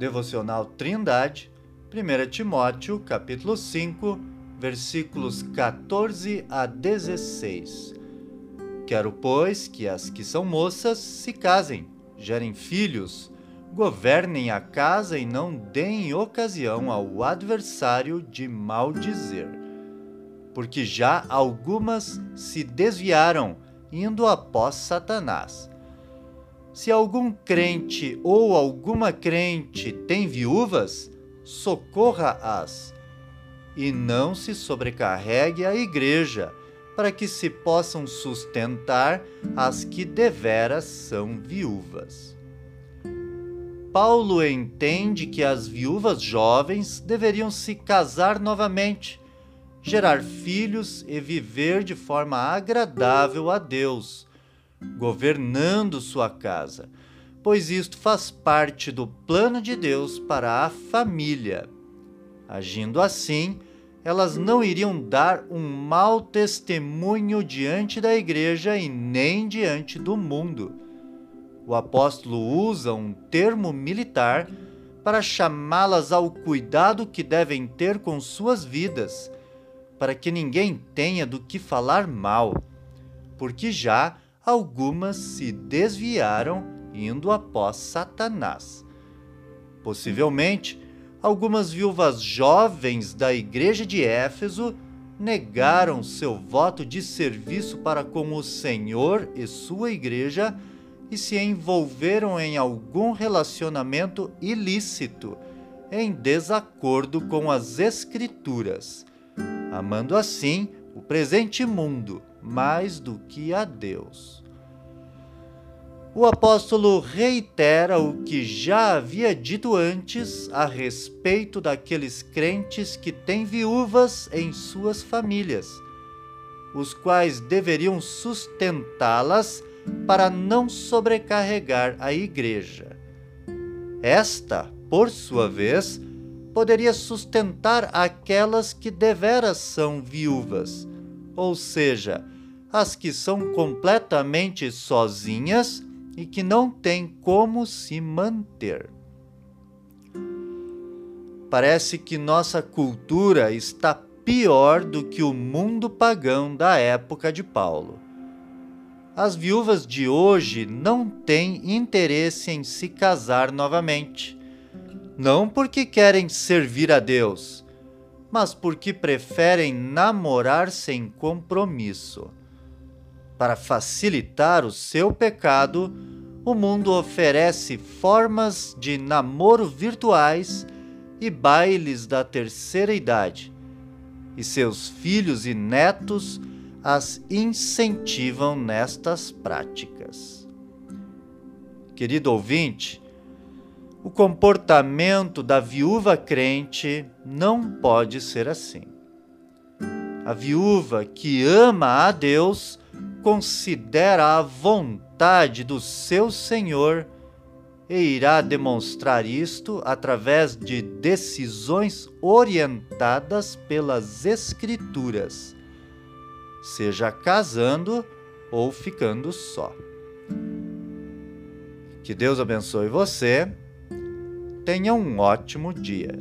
Devocional Trindade, 1 Timóteo, capítulo 5, versículos 14 a 16. Quero, pois, que as que são moças se casem, gerem filhos, governem a casa e não deem ocasião ao adversário de maldizer. Porque já algumas se desviaram, indo após Satanás. Se algum crente ou alguma crente tem viúvas, socorra-as. E não se sobrecarregue a igreja, para que se possam sustentar as que deveras são viúvas. Paulo entende que as viúvas jovens deveriam se casar novamente, gerar filhos e viver de forma agradável a Deus, governando sua casa, pois isto faz parte do plano de Deus para a família. Agindo assim, elas não iriam dar um mau testemunho diante da igreja e nem diante do mundo o apóstolo usa um termo militar para chamá-las ao cuidado que devem ter com suas vidas, para que ninguém tenha do que falar mal, porque já algumas se desviaram indo após Satanás. Possivelmente, algumas viúvas jovens da igreja de Éfeso negaram seu voto de serviço para com o Senhor e sua igreja e se envolveram em algum relacionamento ilícito, em desacordo com as Escrituras, amando assim o presente mundo mais do que a Deus. O apóstolo reitera o que já havia dito antes a respeito daqueles crentes que têm viúvas em suas famílias, os quais deveriam sustentá-las para não sobrecarregar a igreja. Esta, por sua vez, poderia sustentar aquelas que deveras são viúvas, ou seja, as que são completamente sozinhas e que não têm como se manter. Parece que nossa cultura está pior do que o mundo pagão da época de Paulo as viúvas de hoje não têm interesse em se casar novamente. Não porque querem servir a Deus, mas porque preferem namorar sem compromisso. Para facilitar o seu pecado, o mundo oferece formas de namoro virtuais e bailes da terceira idade, e seus filhos e netos as incentivam nestas práticas. Querido ouvinte, o comportamento da viúva crente não pode ser assim. A viúva que ama a Deus considera a vontade do seu Senhor e irá demonstrar isto através de decisões orientadas pelas Escrituras seja casando ou ficando só. Que Deus abençoe você. Tenha um ótimo dia.